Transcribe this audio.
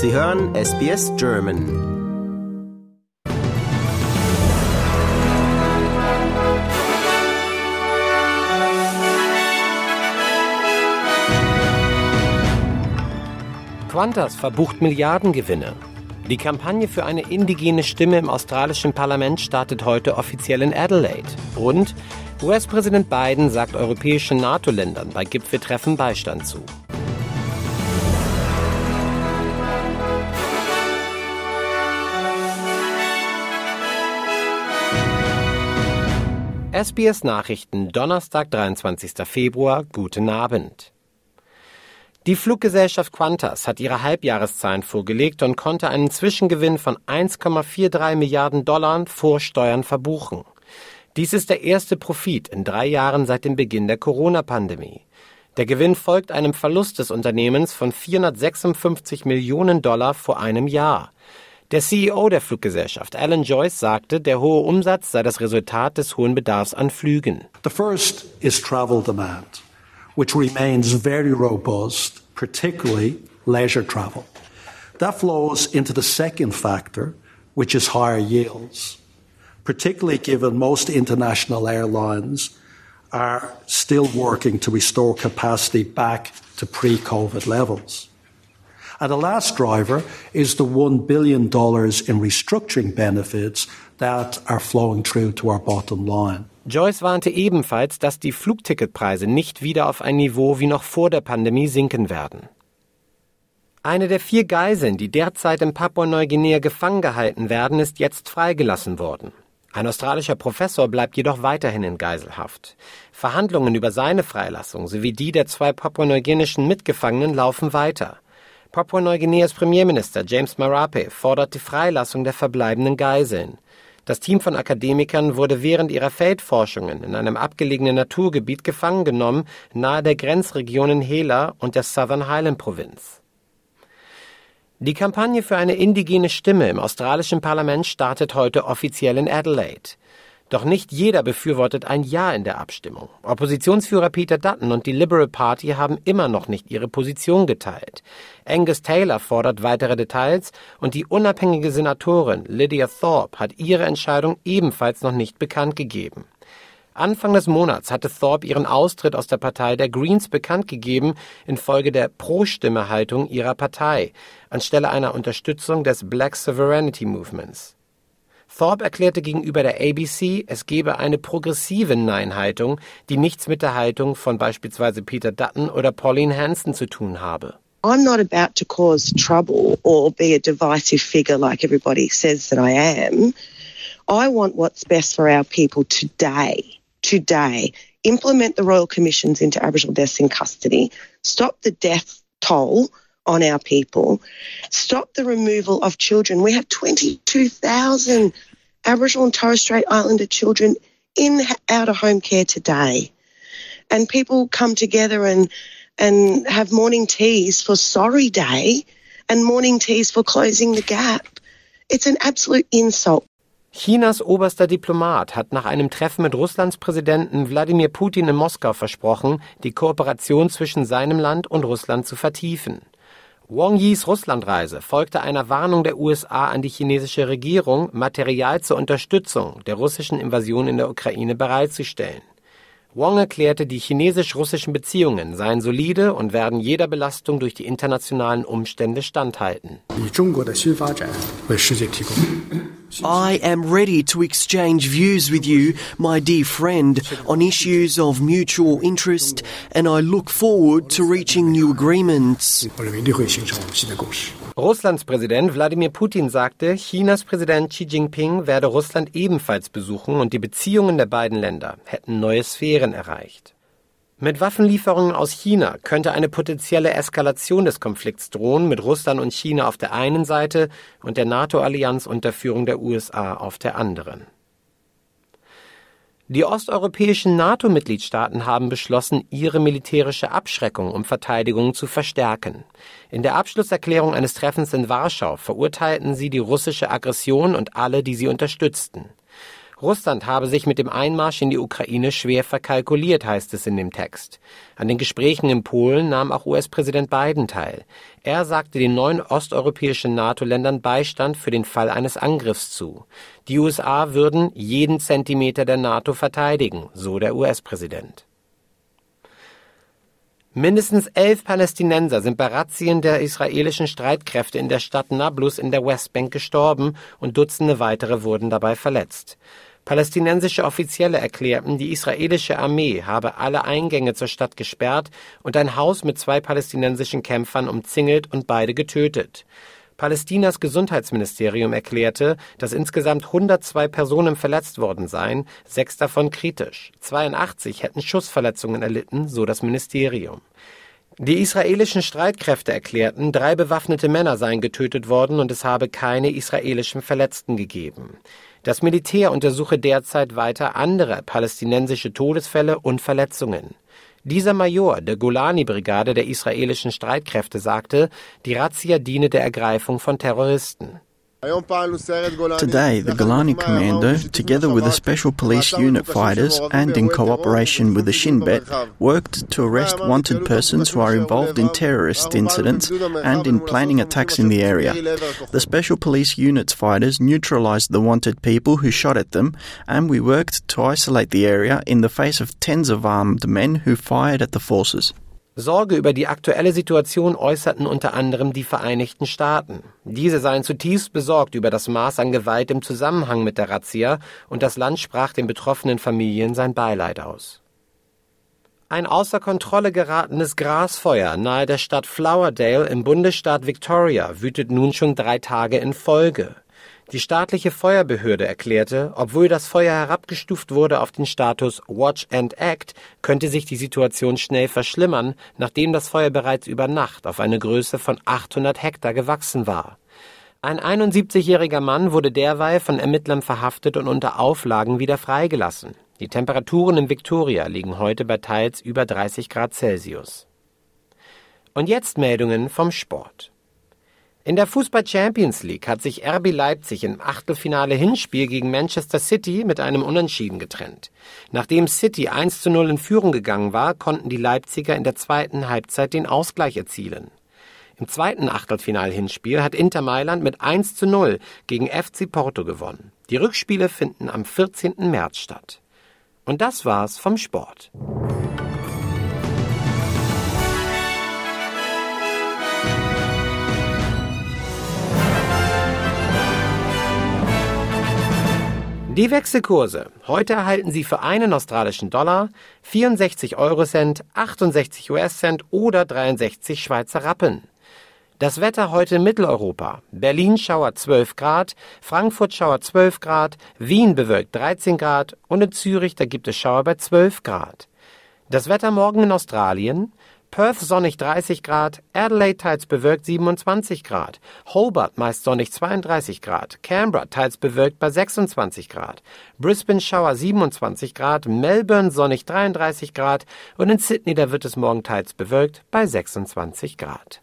Sie hören SBS German. Qantas verbucht Milliardengewinne. Die Kampagne für eine indigene Stimme im australischen Parlament startet heute offiziell in Adelaide. Und US-Präsident Biden sagt europäischen NATO-Ländern bei Gipfeltreffen Beistand zu. SBS Nachrichten, Donnerstag, 23. Februar, guten Abend. Die Fluggesellschaft Qantas hat ihre Halbjahreszahlen vorgelegt und konnte einen Zwischengewinn von 1,43 Milliarden Dollar vor Steuern verbuchen. Dies ist der erste Profit in drei Jahren seit dem Beginn der Corona-Pandemie. Der Gewinn folgt einem Verlust des Unternehmens von 456 Millionen Dollar vor einem Jahr. Der CEO der Fluggesellschaft, Alan Joyce, sagte, der hohe Umsatz sei das Resultat des hohen Bedarfs an Flügen. The first is travel demand, which remains very robust, particularly leisure travel. That flows into the second factor, which is higher yields, particularly given most international airlines are still working to restore capacity back to pre-COVID levels. And the last driver is the $1 billion in restructuring benefits that are flowing through to our bottom line. Joyce warnte ebenfalls, dass die Flugticketpreise nicht wieder auf ein Niveau wie noch vor der Pandemie sinken werden. Eine der vier Geiseln, die derzeit in Papua-Neuguinea gefangen gehalten werden, ist jetzt freigelassen worden. Ein australischer Professor bleibt jedoch weiterhin in Geiselhaft. Verhandlungen über seine Freilassung sowie die der zwei papua-neuguineischen Mitgefangenen laufen weiter. Papua-Neuguineas Premierminister James Marape fordert die Freilassung der verbleibenden Geiseln. Das Team von Akademikern wurde während ihrer Feldforschungen in einem abgelegenen Naturgebiet gefangen genommen, nahe der Grenzregionen Hela und der Southern Highland Provinz. Die Kampagne für eine indigene Stimme im australischen Parlament startet heute offiziell in Adelaide. Doch nicht jeder befürwortet ein Ja in der Abstimmung. Oppositionsführer Peter Dutton und die Liberal Party haben immer noch nicht ihre Position geteilt. Angus Taylor fordert weitere Details und die unabhängige Senatorin Lydia Thorpe hat ihre Entscheidung ebenfalls noch nicht bekannt gegeben. Anfang des Monats hatte Thorpe ihren Austritt aus der Partei der Greens bekannt gegeben infolge der Pro-Stimme-Haltung ihrer Partei anstelle einer Unterstützung des Black Sovereignty Movements. Thorpe erklärte gegenüber der ABC, es gebe eine progressive Nein-Haltung, die nichts mit der Haltung von beispielsweise Peter Dutton oder Pauline Hanson zu tun habe. I'm not about to cause trouble or be a divisive figure like everybody says that I am. I want what's best for our people today. Today. Implement the Royal Commissions into Aboriginal deaths in custody. Stop the death toll on our people. Stop the removal of children. We have 22,000 Aboriginal and Torres Strait Islander children in out of home care today. And people come together and and have morning teas for Sorry Day and morning teas for closing the gap. It's an absolute insult. Chinas oberster Diplomat hat nach einem Treffen mit Russlands Präsidenten Wladimir Putin in Moskau versprochen, die Kooperation zwischen seinem Land und Russland zu vertiefen. Wang Yis Russlandreise folgte einer Warnung der USA an die chinesische Regierung, Material zur Unterstützung der russischen Invasion in der Ukraine bereitzustellen. Wang erklärte, die chinesisch-russischen Beziehungen seien solide und werden jeder Belastung durch die internationalen Umstände standhalten. I am ready to exchange views with you, my dear friend, on issues of mutual interest, and I look forward to reaching new agreements. Russlands Präsident Wladimir Putin sagte, Chinas Präsident Xi Jinping werde Russland ebenfalls besuchen und die Beziehungen der beiden Länder hätten neue Sphären erreicht. Mit Waffenlieferungen aus China könnte eine potenzielle Eskalation des Konflikts drohen, mit Russland und China auf der einen Seite und der NATO-Allianz unter Führung der USA auf der anderen. Die osteuropäischen NATO-Mitgliedstaaten haben beschlossen, ihre militärische Abschreckung um Verteidigung zu verstärken. In der Abschlusserklärung eines Treffens in Warschau verurteilten sie die russische Aggression und alle, die sie unterstützten. Russland habe sich mit dem Einmarsch in die Ukraine schwer verkalkuliert, heißt es in dem Text. An den Gesprächen in Polen nahm auch US-Präsident Biden teil. Er sagte den neuen osteuropäischen NATO-Ländern Beistand für den Fall eines Angriffs zu. Die USA würden jeden Zentimeter der NATO verteidigen, so der US-Präsident. Mindestens elf Palästinenser sind bei Razzien der israelischen Streitkräfte in der Stadt Nablus in der Westbank gestorben und Dutzende weitere wurden dabei verletzt. Palästinensische Offizielle erklärten, die israelische Armee habe alle Eingänge zur Stadt gesperrt und ein Haus mit zwei palästinensischen Kämpfern umzingelt und beide getötet. Palästinas Gesundheitsministerium erklärte, dass insgesamt 102 Personen verletzt worden seien, sechs davon kritisch. 82 hätten Schussverletzungen erlitten, so das Ministerium. Die israelischen Streitkräfte erklärten, drei bewaffnete Männer seien getötet worden und es habe keine israelischen Verletzten gegeben. Das Militär untersuche derzeit weiter andere palästinensische Todesfälle und Verletzungen. Dieser Major der Golani-Brigade der israelischen Streitkräfte sagte, die Razzia diene der Ergreifung von Terroristen. Today, the Golani Commando, together with the Special Police Unit fighters and in cooperation with the Shin Bet, worked to arrest wanted persons who are involved in terrorist incidents and in planning attacks in the area. The Special Police Unit's fighters neutralized the wanted people who shot at them, and we worked to isolate the area in the face of tens of armed men who fired at the forces. Sorge über die aktuelle Situation äußerten unter anderem die Vereinigten Staaten. Diese seien zutiefst besorgt über das Maß an Gewalt im Zusammenhang mit der Razzia und das Land sprach den betroffenen Familien sein Beileid aus. Ein außer Kontrolle geratenes Grasfeuer nahe der Stadt Flowerdale im Bundesstaat Victoria wütet nun schon drei Tage in Folge. Die staatliche Feuerbehörde erklärte, obwohl das Feuer herabgestuft wurde auf den Status Watch and Act, könnte sich die Situation schnell verschlimmern, nachdem das Feuer bereits über Nacht auf eine Größe von 800 Hektar gewachsen war. Ein 71-jähriger Mann wurde derweil von Ermittlern verhaftet und unter Auflagen wieder freigelassen. Die Temperaturen in Victoria liegen heute bei teils über 30 Grad Celsius. Und jetzt Meldungen vom Sport. In der Fußball Champions League hat sich RB Leipzig im Achtelfinale Hinspiel gegen Manchester City mit einem Unentschieden getrennt. Nachdem City 1 zu 0 in Führung gegangen war, konnten die Leipziger in der zweiten Halbzeit den Ausgleich erzielen. Im zweiten Achtelfinal-Hinspiel hat Inter Mailand mit 1 zu 0 gegen FC Porto gewonnen. Die Rückspiele finden am 14. März statt. Und das war's vom Sport. Die Wechselkurse. Heute erhalten Sie für einen australischen Dollar 64 Eurocent, 68 US-Cent oder 63 Schweizer Rappen. Das Wetter heute in Mitteleuropa. Berlin Schauer 12 Grad, Frankfurt Schauer 12 Grad, Wien bewölkt 13 Grad und in Zürich, da gibt es Schauer bei 12 Grad. Das Wetter morgen in Australien. Perth sonnig 30 Grad, Adelaide teils bewölkt 27 Grad, Hobart meist sonnig 32 Grad, Canberra teils bewölkt bei 26 Grad, Brisbane Schauer 27 Grad, Melbourne sonnig 33 Grad und in Sydney da wird es morgen teils bewölkt bei 26 Grad.